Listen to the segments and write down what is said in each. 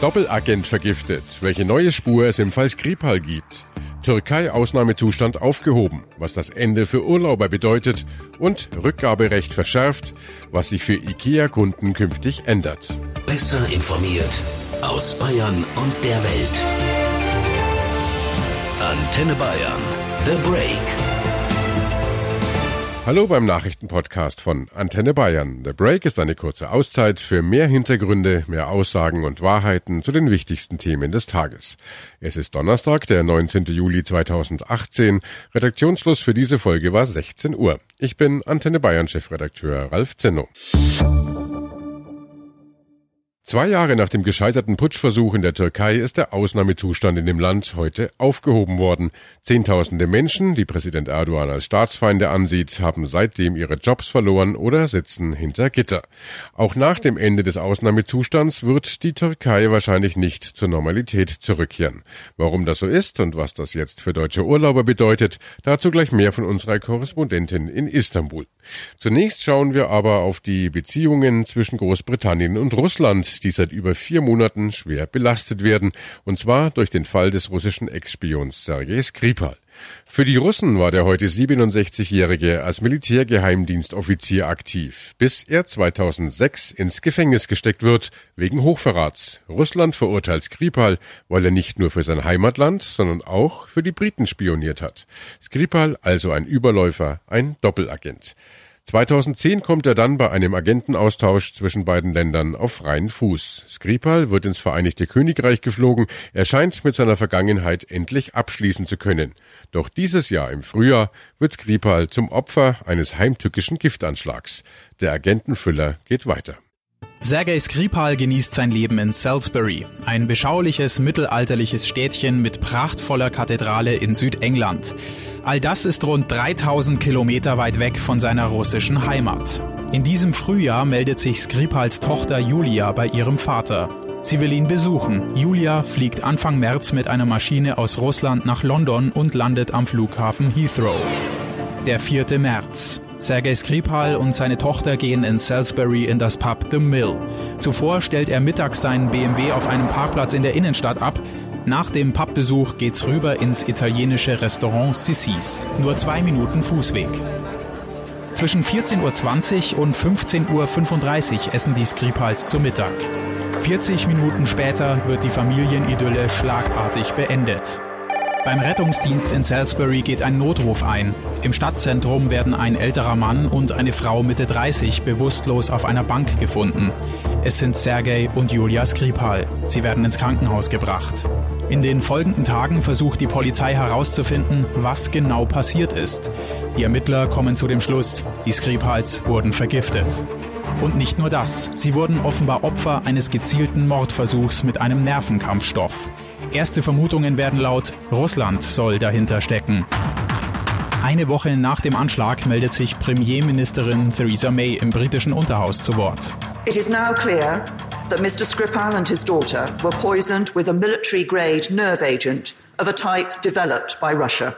Doppelagent vergiftet. Welche neue Spur es im Fall Skripal gibt. Türkei Ausnahmezustand aufgehoben, was das Ende für Urlauber bedeutet und Rückgaberecht verschärft, was sich für IKEA-Kunden künftig ändert. Besser informiert aus Bayern und der Welt. Antenne Bayern. The Break. Hallo beim Nachrichtenpodcast von Antenne Bayern. The Break ist eine kurze Auszeit für mehr Hintergründe, mehr Aussagen und Wahrheiten zu den wichtigsten Themen des Tages. Es ist Donnerstag, der 19. Juli 2018. Redaktionsschluss für diese Folge war 16 Uhr. Ich bin Antenne Bayern Chefredakteur Ralf Zenno. Zwei Jahre nach dem gescheiterten Putschversuch in der Türkei ist der Ausnahmezustand in dem Land heute aufgehoben worden. Zehntausende Menschen, die Präsident Erdogan als Staatsfeinde ansieht, haben seitdem ihre Jobs verloren oder sitzen hinter Gitter. Auch nach dem Ende des Ausnahmezustands wird die Türkei wahrscheinlich nicht zur Normalität zurückkehren. Warum das so ist und was das jetzt für deutsche Urlauber bedeutet, dazu gleich mehr von unserer Korrespondentin in Istanbul. Zunächst schauen wir aber auf die Beziehungen zwischen Großbritannien und Russland, die seit über vier Monaten schwer belastet werden, und zwar durch den Fall des russischen Ex-Spions Sergei Skripal. Für die Russen war der heute 67-Jährige als Militärgeheimdienstoffizier aktiv, bis er 2006 ins Gefängnis gesteckt wird wegen Hochverrats. Russland verurteilt Skripal, weil er nicht nur für sein Heimatland, sondern auch für die Briten spioniert hat. Skripal also ein Überläufer, ein Doppelagent. 2010 kommt er dann bei einem Agentenaustausch zwischen beiden Ländern auf freien Fuß. Skripal wird ins Vereinigte Königreich geflogen. Er scheint mit seiner Vergangenheit endlich abschließen zu können. Doch dieses Jahr im Frühjahr wird Skripal zum Opfer eines heimtückischen Giftanschlags. Der Agentenfüller geht weiter. Sergei Skripal genießt sein Leben in Salisbury, ein beschauliches mittelalterliches Städtchen mit prachtvoller Kathedrale in Südengland. All das ist rund 3000 Kilometer weit weg von seiner russischen Heimat. In diesem Frühjahr meldet sich Skripals Tochter Julia bei ihrem Vater. Sie will ihn besuchen. Julia fliegt Anfang März mit einer Maschine aus Russland nach London und landet am Flughafen Heathrow. Der 4. März. Sergei Skripal und seine Tochter gehen in Salisbury in das Pub The Mill. Zuvor stellt er mittags seinen BMW auf einem Parkplatz in der Innenstadt ab, nach dem Pubbesuch geht's rüber ins italienische Restaurant Sissis. Nur zwei Minuten Fußweg. Zwischen 14.20 Uhr und 15.35 Uhr essen die Skripals zu Mittag. 40 Minuten später wird die Familienidylle schlagartig beendet. Beim Rettungsdienst in Salisbury geht ein Notruf ein. Im Stadtzentrum werden ein älterer Mann und eine Frau Mitte 30 bewusstlos auf einer Bank gefunden. Es sind Sergei und Julia Skripal. Sie werden ins Krankenhaus gebracht. In den folgenden Tagen versucht die Polizei herauszufinden, was genau passiert ist. Die Ermittler kommen zu dem Schluss, die Skripals wurden vergiftet. Und nicht nur das, sie wurden offenbar Opfer eines gezielten Mordversuchs mit einem Nervenkampfstoff. Erste Vermutungen werden laut, Russland soll dahinter stecken. Eine Woche nach dem Anschlag meldet sich Premierministerin Theresa May im britischen Unterhaus zu Wort. It is now clear that Mr. Skripal and his daughter were poisoned with a military-grade nerve agent of a type developed by Russia.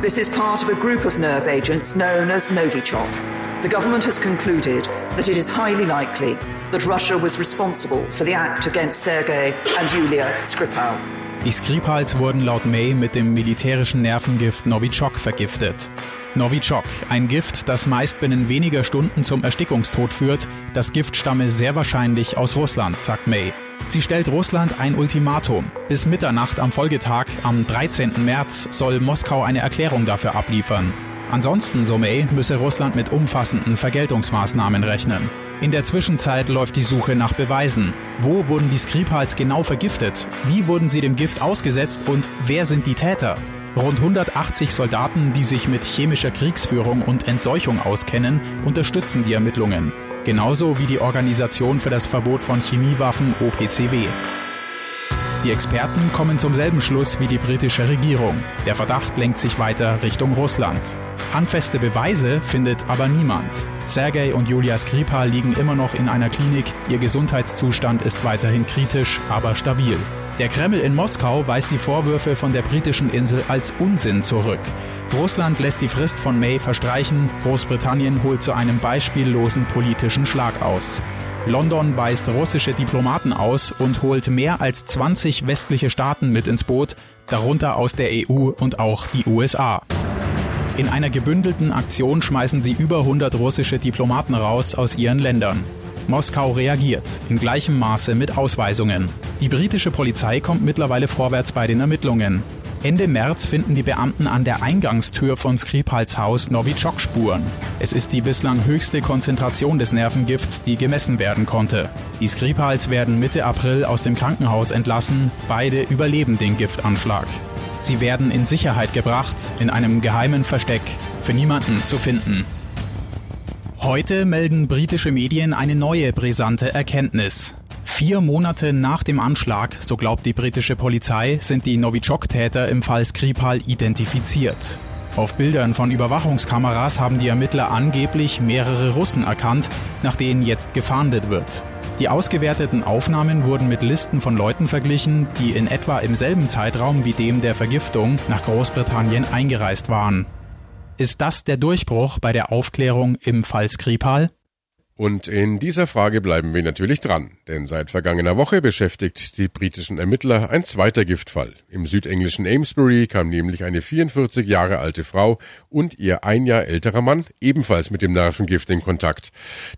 This is part of a group of nerve agents known as Novichok. The government has concluded that it is highly likely that Russia was responsible for the act against Sergei and Yulia Skripal. Die Skripals wurden laut May mit dem militärischen Nervengift Novichok vergiftet. Novichok, ein Gift, das meist binnen weniger Stunden zum Erstickungstod führt. Das Gift stamme sehr wahrscheinlich aus Russland, sagt May. Sie stellt Russland ein Ultimatum. Bis Mitternacht am Folgetag, am 13. März, soll Moskau eine Erklärung dafür abliefern. Ansonsten, so May, müsse Russland mit umfassenden Vergeltungsmaßnahmen rechnen. In der Zwischenzeit läuft die Suche nach Beweisen. Wo wurden die Skripals genau vergiftet? Wie wurden sie dem Gift ausgesetzt und wer sind die Täter? Rund 180 Soldaten, die sich mit chemischer Kriegsführung und Entseuchung auskennen, unterstützen die Ermittlungen. Genauso wie die Organisation für das Verbot von Chemiewaffen OPCW. Die Experten kommen zum selben Schluss wie die britische Regierung. Der Verdacht lenkt sich weiter Richtung Russland. Handfeste Beweise findet aber niemand. Sergei und Julia Skripal liegen immer noch in einer Klinik. Ihr Gesundheitszustand ist weiterhin kritisch, aber stabil. Der Kreml in Moskau weist die Vorwürfe von der britischen Insel als Unsinn zurück. Russland lässt die Frist von May verstreichen, Großbritannien holt zu einem beispiellosen politischen Schlag aus. London weist russische Diplomaten aus und holt mehr als 20 westliche Staaten mit ins Boot, darunter aus der EU und auch die USA. In einer gebündelten Aktion schmeißen sie über 100 russische Diplomaten raus aus ihren Ländern. Moskau reagiert, in gleichem Maße mit Ausweisungen. Die britische Polizei kommt mittlerweile vorwärts bei den Ermittlungen. Ende März finden die Beamten an der Eingangstür von Skripals Haus Novichok-Spuren. Es ist die bislang höchste Konzentration des Nervengifts, die gemessen werden konnte. Die Skripals werden Mitte April aus dem Krankenhaus entlassen. Beide überleben den Giftanschlag. Sie werden in Sicherheit gebracht, in einem geheimen Versteck, für niemanden zu finden. Heute melden britische Medien eine neue brisante Erkenntnis. Vier Monate nach dem Anschlag, so glaubt die britische Polizei, sind die Novichok-Täter im Fall Skripal identifiziert. Auf Bildern von Überwachungskameras haben die Ermittler angeblich mehrere Russen erkannt, nach denen jetzt gefahndet wird. Die ausgewerteten Aufnahmen wurden mit Listen von Leuten verglichen, die in etwa im selben Zeitraum wie dem der Vergiftung nach Großbritannien eingereist waren. Ist das der Durchbruch bei der Aufklärung im Fall Skripal? Und in dieser Frage bleiben wir natürlich dran, denn seit vergangener Woche beschäftigt die britischen Ermittler ein zweiter Giftfall. Im südenglischen Amesbury kam nämlich eine 44 Jahre alte Frau und ihr ein Jahr älterer Mann ebenfalls mit dem Nervengift in Kontakt.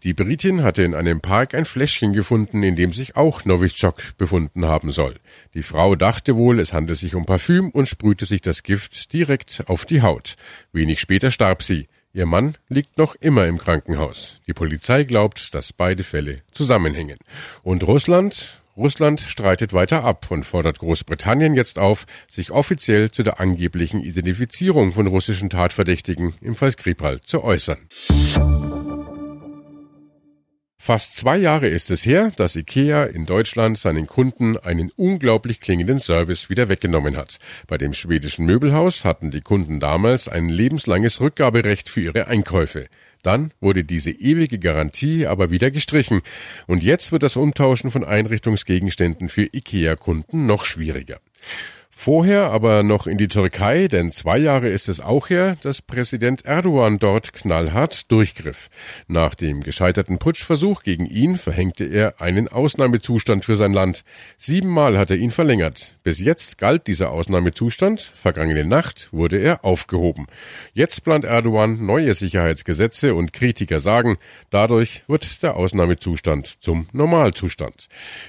Die Britin hatte in einem Park ein Fläschchen gefunden, in dem sich auch Novichok befunden haben soll. Die Frau dachte wohl, es handle sich um Parfüm und sprühte sich das Gift direkt auf die Haut. Wenig später starb sie. Ihr Mann liegt noch immer im Krankenhaus. Die Polizei glaubt, dass beide Fälle zusammenhängen. Und Russland? Russland streitet weiter ab und fordert Großbritannien jetzt auf, sich offiziell zu der angeblichen Identifizierung von russischen Tatverdächtigen im Fall Skripal zu äußern. Fast zwei Jahre ist es her, dass IKEA in Deutschland seinen Kunden einen unglaublich klingenden Service wieder weggenommen hat. Bei dem schwedischen Möbelhaus hatten die Kunden damals ein lebenslanges Rückgaberecht für ihre Einkäufe. Dann wurde diese ewige Garantie aber wieder gestrichen und jetzt wird das Umtauschen von Einrichtungsgegenständen für IKEA-Kunden noch schwieriger. Vorher aber noch in die Türkei, denn zwei Jahre ist es auch her, dass Präsident Erdogan dort knallhart durchgriff. Nach dem gescheiterten Putschversuch gegen ihn verhängte er einen Ausnahmezustand für sein Land. Siebenmal hat er ihn verlängert. Bis jetzt galt dieser Ausnahmezustand, vergangene Nacht wurde er aufgehoben. Jetzt plant Erdogan neue Sicherheitsgesetze und Kritiker sagen, dadurch wird der Ausnahmezustand zum Normalzustand.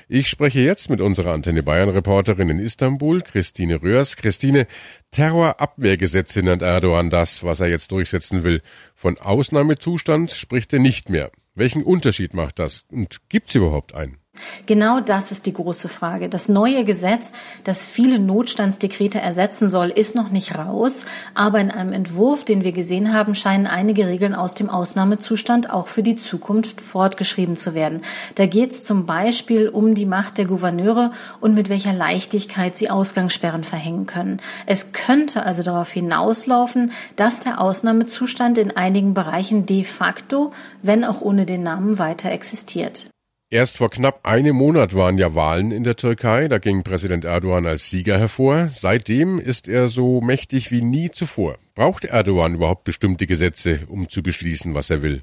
Ich spreche jetzt mit unserer Antenne Bayern Reporterin in Istanbul, Christine Christine Röhrs. Christine, Terrorabwehrgesetze nennt Erdogan das, was er jetzt durchsetzen will. Von Ausnahmezustand spricht er nicht mehr. Welchen Unterschied macht das? Und gibt es überhaupt einen? Genau das ist die große Frage. Das neue Gesetz, das viele Notstandsdekrete ersetzen soll, ist noch nicht raus. Aber in einem Entwurf, den wir gesehen haben, scheinen einige Regeln aus dem Ausnahmezustand auch für die Zukunft fortgeschrieben zu werden. Da geht es zum Beispiel um die Macht der Gouverneure und mit welcher Leichtigkeit sie Ausgangssperren verhängen können. Es könnte also darauf hinauslaufen, dass der Ausnahmezustand in einigen Bereichen de facto, wenn auch ohne den Namen, weiter existiert. Erst vor knapp einem Monat waren ja Wahlen in der Türkei, da ging Präsident Erdogan als Sieger hervor. Seitdem ist er so mächtig wie nie zuvor. Braucht Erdogan überhaupt bestimmte Gesetze, um zu beschließen, was er will?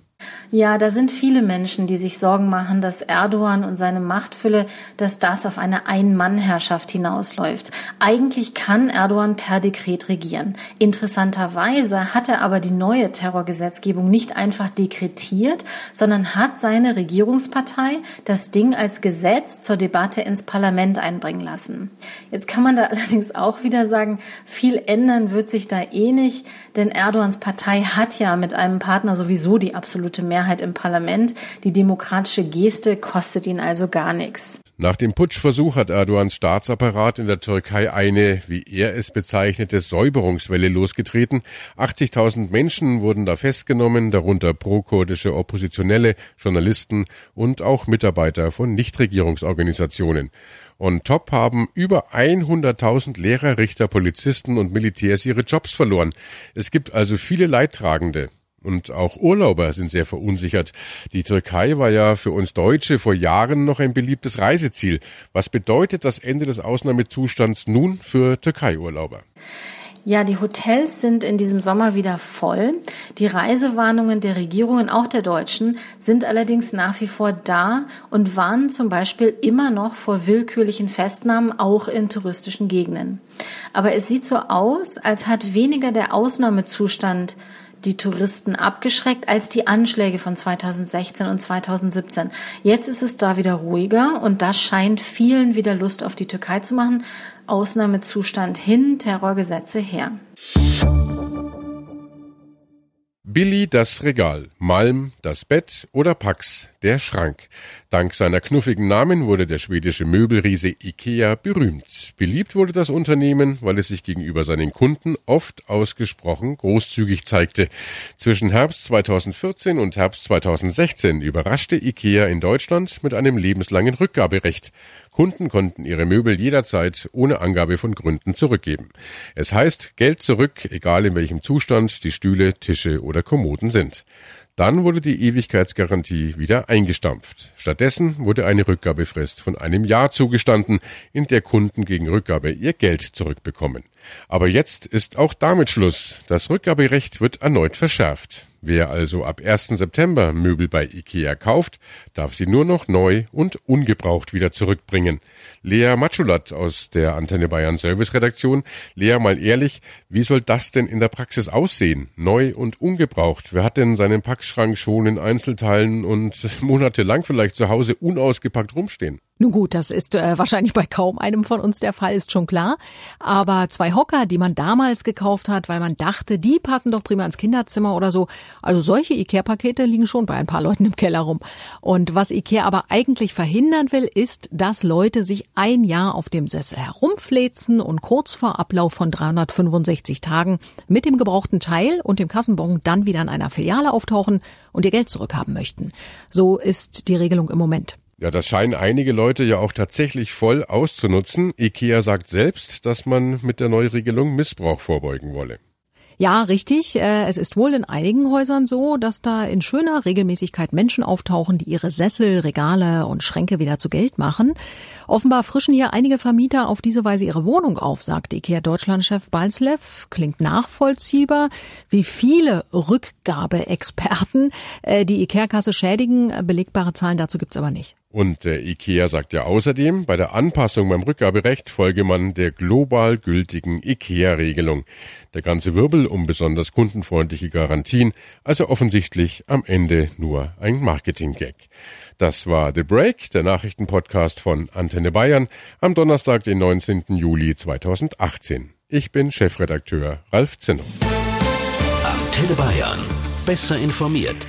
Ja, da sind viele Menschen, die sich Sorgen machen, dass Erdogan und seine Machtfülle, dass das auf eine Ein-Mann-Herrschaft hinausläuft. Eigentlich kann Erdogan per Dekret regieren. Interessanterweise hat er aber die neue Terrorgesetzgebung nicht einfach dekretiert, sondern hat seine Regierungspartei das Ding als Gesetz zur Debatte ins Parlament einbringen lassen. Jetzt kann man da allerdings auch wieder sagen, viel ändern wird sich da eh nicht, denn Erdogans Partei hat ja mit einem Partner sowieso die absolute absolute Mehrheit im Parlament. Die demokratische Geste kostet ihn also gar nichts. Nach dem Putschversuch hat Erdogans Staatsapparat in der Türkei eine, wie er es bezeichnete, Säuberungswelle losgetreten. 80.000 Menschen wurden da festgenommen, darunter pro-kurdische Oppositionelle, Journalisten und auch Mitarbeiter von Nichtregierungsorganisationen. Und top haben über 100.000 Lehrer, Richter, Polizisten und Militärs ihre Jobs verloren. Es gibt also viele Leidtragende. Und auch Urlauber sind sehr verunsichert. Die Türkei war ja für uns Deutsche vor Jahren noch ein beliebtes Reiseziel. Was bedeutet das Ende des Ausnahmezustands nun für Türkei-Urlauber? Ja, die Hotels sind in diesem Sommer wieder voll. Die Reisewarnungen der Regierungen, auch der deutschen, sind allerdings nach wie vor da und warnen zum Beispiel immer noch vor willkürlichen Festnahmen, auch in touristischen Gegenden. Aber es sieht so aus, als hat weniger der Ausnahmezustand die Touristen abgeschreckt als die Anschläge von 2016 und 2017. Jetzt ist es da wieder ruhiger und das scheint vielen wieder Lust auf die Türkei zu machen. Ausnahmezustand hin, Terrorgesetze her. Billy das Regal, Malm das Bett oder Pax der Schrank. Dank seiner knuffigen Namen wurde der schwedische Möbelriese Ikea berühmt. Beliebt wurde das Unternehmen, weil es sich gegenüber seinen Kunden oft ausgesprochen großzügig zeigte. Zwischen Herbst 2014 und Herbst 2016 überraschte Ikea in Deutschland mit einem lebenslangen Rückgaberecht. Kunden konnten ihre Möbel jederzeit ohne Angabe von Gründen zurückgeben. Es heißt Geld zurück, egal in welchem Zustand die Stühle, Tische oder Kommoden sind. Dann wurde die Ewigkeitsgarantie wieder eingestampft. Stattdessen wurde eine Rückgabefrist von einem Jahr zugestanden, in der Kunden gegen Rückgabe ihr Geld zurückbekommen. Aber jetzt ist auch damit Schluss. Das Rückgaberecht wird erneut verschärft. Wer also ab 1. September Möbel bei IKEA kauft, darf sie nur noch neu und ungebraucht wieder zurückbringen. Lea Matschulat aus der Antenne Bayern Service Redaktion. Lea, mal ehrlich, wie soll das denn in der Praxis aussehen? Neu und ungebraucht. Wer hat denn seinen Packschrank schon in Einzelteilen und monatelang vielleicht zu Hause unausgepackt rumstehen? Nun gut, das ist äh, wahrscheinlich bei kaum einem von uns der Fall, ist schon klar. Aber zwei Hocker, die man damals gekauft hat, weil man dachte, die passen doch prima ins Kinderzimmer oder so. Also solche Ikea-Pakete liegen schon bei ein paar Leuten im Keller rum. Und was Ikea aber eigentlich verhindern will, ist, dass Leute sich ein Jahr auf dem Sessel herumflezen und kurz vor Ablauf von 365 Tagen mit dem gebrauchten Teil und dem Kassenbon dann wieder in einer Filiale auftauchen und ihr Geld zurückhaben möchten. So ist die Regelung im Moment. Ja, das scheinen einige Leute ja auch tatsächlich voll auszunutzen. IKEA sagt selbst, dass man mit der Neuregelung Missbrauch vorbeugen wolle. Ja, richtig. Äh, es ist wohl in einigen Häusern so, dass da in schöner Regelmäßigkeit Menschen auftauchen, die ihre Sessel, Regale und Schränke wieder zu Geld machen. Offenbar frischen hier einige Vermieter auf diese Weise ihre Wohnung auf, sagt IKEA Deutschlandchef Balslev. Klingt nachvollziehbar. Wie viele Rückgabeexperten äh, die IKEA-Kasse schädigen, belegbare Zahlen dazu gibt's aber nicht. Und der IKEA sagt ja außerdem, bei der Anpassung beim Rückgaberecht folge man der global gültigen IKEA-Regelung. Der ganze Wirbel um besonders kundenfreundliche Garantien, also offensichtlich am Ende nur ein Marketing-Gag. Das war The Break, der Nachrichtenpodcast von Antenne Bayern am Donnerstag, den 19. Juli 2018. Ich bin Chefredakteur Ralf Zinner. Antenne Bayern. Besser informiert.